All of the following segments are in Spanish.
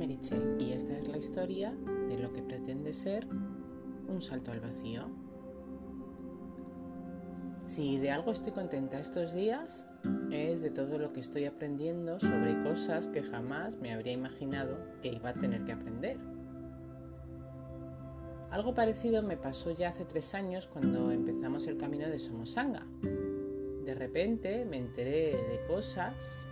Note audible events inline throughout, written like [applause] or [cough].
Y esta es la historia de lo que pretende ser un salto al vacío. Si de algo estoy contenta estos días es de todo lo que estoy aprendiendo sobre cosas que jamás me habría imaginado que iba a tener que aprender. Algo parecido me pasó ya hace tres años cuando empezamos el camino de Somosanga. De repente me enteré de cosas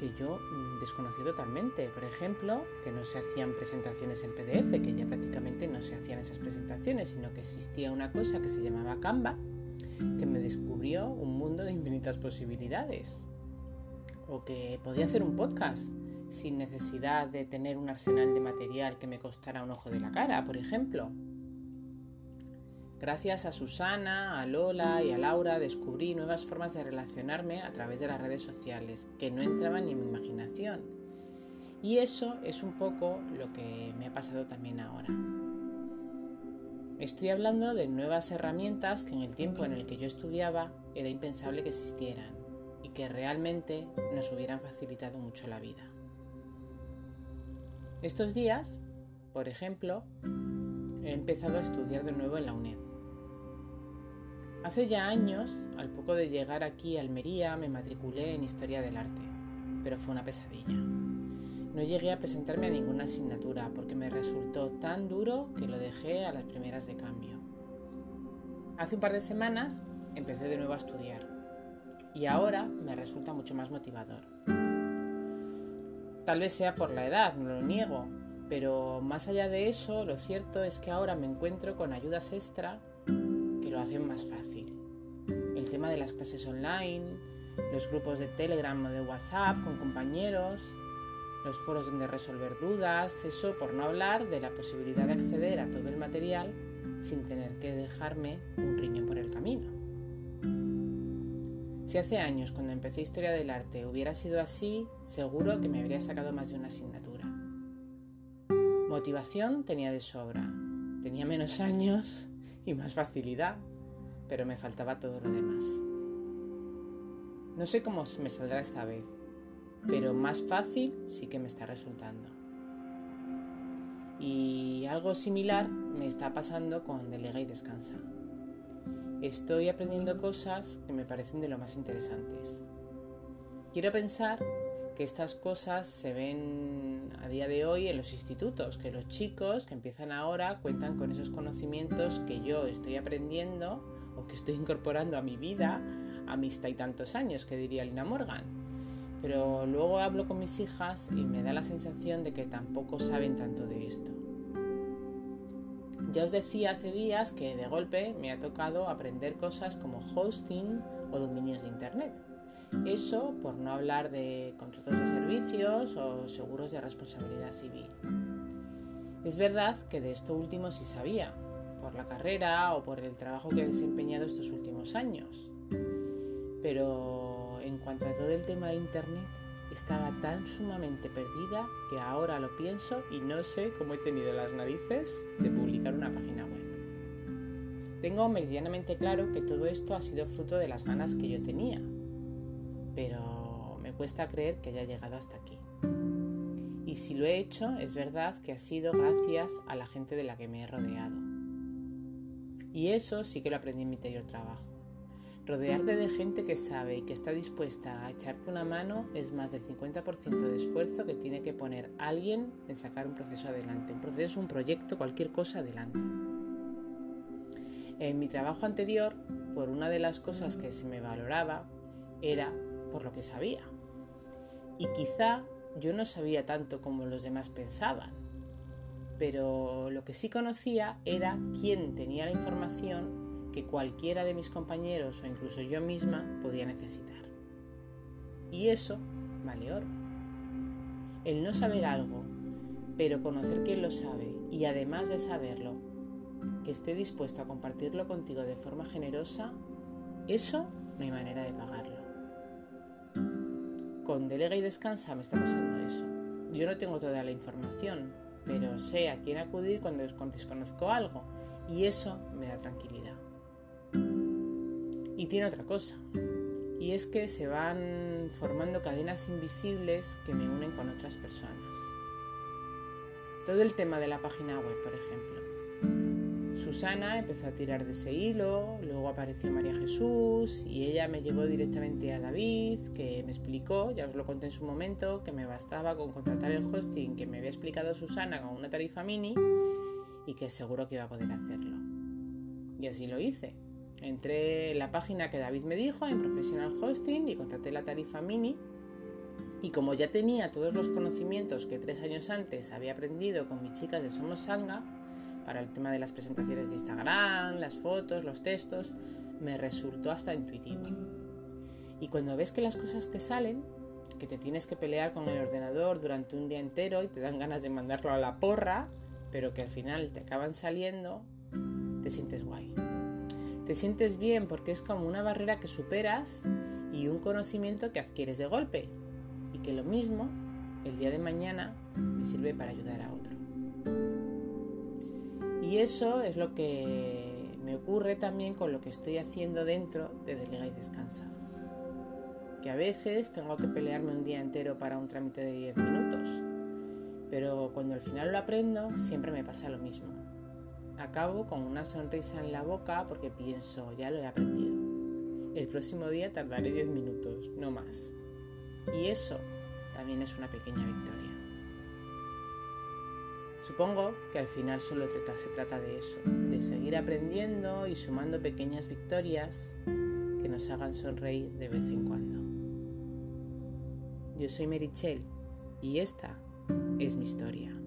que yo mm, desconocí totalmente. Por ejemplo, que no se hacían presentaciones en PDF, que ya prácticamente no se hacían esas presentaciones, sino que existía una cosa que se llamaba Canva, que me descubrió un mundo de infinitas posibilidades. O que podía hacer un podcast sin necesidad de tener un arsenal de material que me costara un ojo de la cara, por ejemplo. Gracias a Susana, a Lola y a Laura descubrí nuevas formas de relacionarme a través de las redes sociales que no entraban ni en mi imaginación. Y eso es un poco lo que me ha pasado también ahora. Estoy hablando de nuevas herramientas que en el tiempo en el que yo estudiaba era impensable que existieran y que realmente nos hubieran facilitado mucho la vida. Estos días, por ejemplo, he empezado a estudiar de nuevo en la UNED. Hace ya años, al poco de llegar aquí a Almería, me matriculé en Historia del Arte, pero fue una pesadilla. No llegué a presentarme a ninguna asignatura porque me resultó tan duro que lo dejé a las primeras de cambio. Hace un par de semanas empecé de nuevo a estudiar y ahora me resulta mucho más motivador. Tal vez sea por la edad, no lo niego, pero más allá de eso, lo cierto es que ahora me encuentro con ayudas extra hacen más fácil. El tema de las clases online, los grupos de Telegram o de WhatsApp con compañeros, los foros donde resolver dudas, eso por no hablar de la posibilidad de acceder a todo el material sin tener que dejarme un riñón por el camino. Si hace años, cuando empecé Historia del Arte, hubiera sido así, seguro que me habría sacado más de una asignatura. Motivación tenía de sobra, tenía menos [laughs] años y más facilidad, pero me faltaba todo lo demás. No sé cómo me saldrá esta vez, pero más fácil sí que me está resultando. Y algo similar me está pasando con Delega y Descansa. Estoy aprendiendo cosas que me parecen de lo más interesantes. Quiero pensar que estas cosas se ven a día de hoy en los institutos, que los chicos que empiezan ahora cuentan con esos conocimientos que yo estoy aprendiendo que estoy incorporando a mi vida a mis y tantos años, que diría Lina Morgan. Pero luego hablo con mis hijas y me da la sensación de que tampoco saben tanto de esto. Ya os decía hace días que de golpe me ha tocado aprender cosas como hosting o dominios de Internet. Eso por no hablar de contratos de servicios o seguros de responsabilidad civil. Es verdad que de esto último sí sabía, por la carrera o por el trabajo que he desempeñado estos últimos años. Pero en cuanto a todo el tema de Internet, estaba tan sumamente perdida que ahora lo pienso y no sé cómo he tenido las narices de publicar una página web. Tengo meridianamente claro que todo esto ha sido fruto de las ganas que yo tenía, pero me cuesta creer que haya llegado hasta aquí. Y si lo he hecho, es verdad que ha sido gracias a la gente de la que me he rodeado. Y eso sí que lo aprendí en mi anterior trabajo. Rodearte de gente que sabe y que está dispuesta a echarte una mano es más del 50% de esfuerzo que tiene que poner alguien en sacar un proceso adelante, un proceso, un proyecto, cualquier cosa adelante. En mi trabajo anterior, por una de las cosas que se me valoraba era por lo que sabía. Y quizá yo no sabía tanto como los demás pensaban, pero lo que sí conocía era quién tenía la información que cualquiera de mis compañeros o incluso yo misma podía necesitar. Y eso vale oro. El no saber algo, pero conocer quién lo sabe y además de saberlo, que esté dispuesto a compartirlo contigo de forma generosa, eso no hay manera de pagarlo. Con Delega y Descansa me está pasando eso. Yo no tengo toda la información, pero sé a quién acudir cuando desconozco algo y eso me da tranquilidad. Y tiene otra cosa, Y es que se van formando cadenas invisibles que me unen con otras personas. Todo el tema de la página web, por ejemplo. Susana empezó a tirar de ese hilo, luego apareció María Jesús y ella me llevó directamente a David, que me explicó, ya os lo conté en su momento, que me bastaba con contratar el hosting que me había explicado Susana con una tarifa mini y que seguro que iba a poder hacerlo. Y así lo hice. Entré en la página que David me dijo en Professional Hosting y contraté la tarifa mini. Y como ya tenía todos los conocimientos que tres años antes había aprendido con mis chicas de Somos Sanga, para el tema de las presentaciones de Instagram, las fotos, los textos, me resultó hasta intuitivo. Y cuando ves que las cosas te salen, que te tienes que pelear con el ordenador durante un día entero y te dan ganas de mandarlo a la porra, pero que al final te acaban saliendo, te sientes guay. Te sientes bien porque es como una barrera que superas y un conocimiento que adquieres de golpe. Y que lo mismo, el día de mañana, me sirve para ayudar a otro. Y eso es lo que me ocurre también con lo que estoy haciendo dentro de Delega y Descansa. Que a veces tengo que pelearme un día entero para un trámite de 10 minutos. Pero cuando al final lo aprendo, siempre me pasa lo mismo. Acabo con una sonrisa en la boca porque pienso, ya lo he aprendido. El próximo día tardaré 10 minutos, no más. Y eso también es una pequeña victoria. Supongo que al final solo se trata de eso, de seguir aprendiendo y sumando pequeñas victorias que nos hagan sonreír de vez en cuando. Yo soy Merichel y esta es mi historia.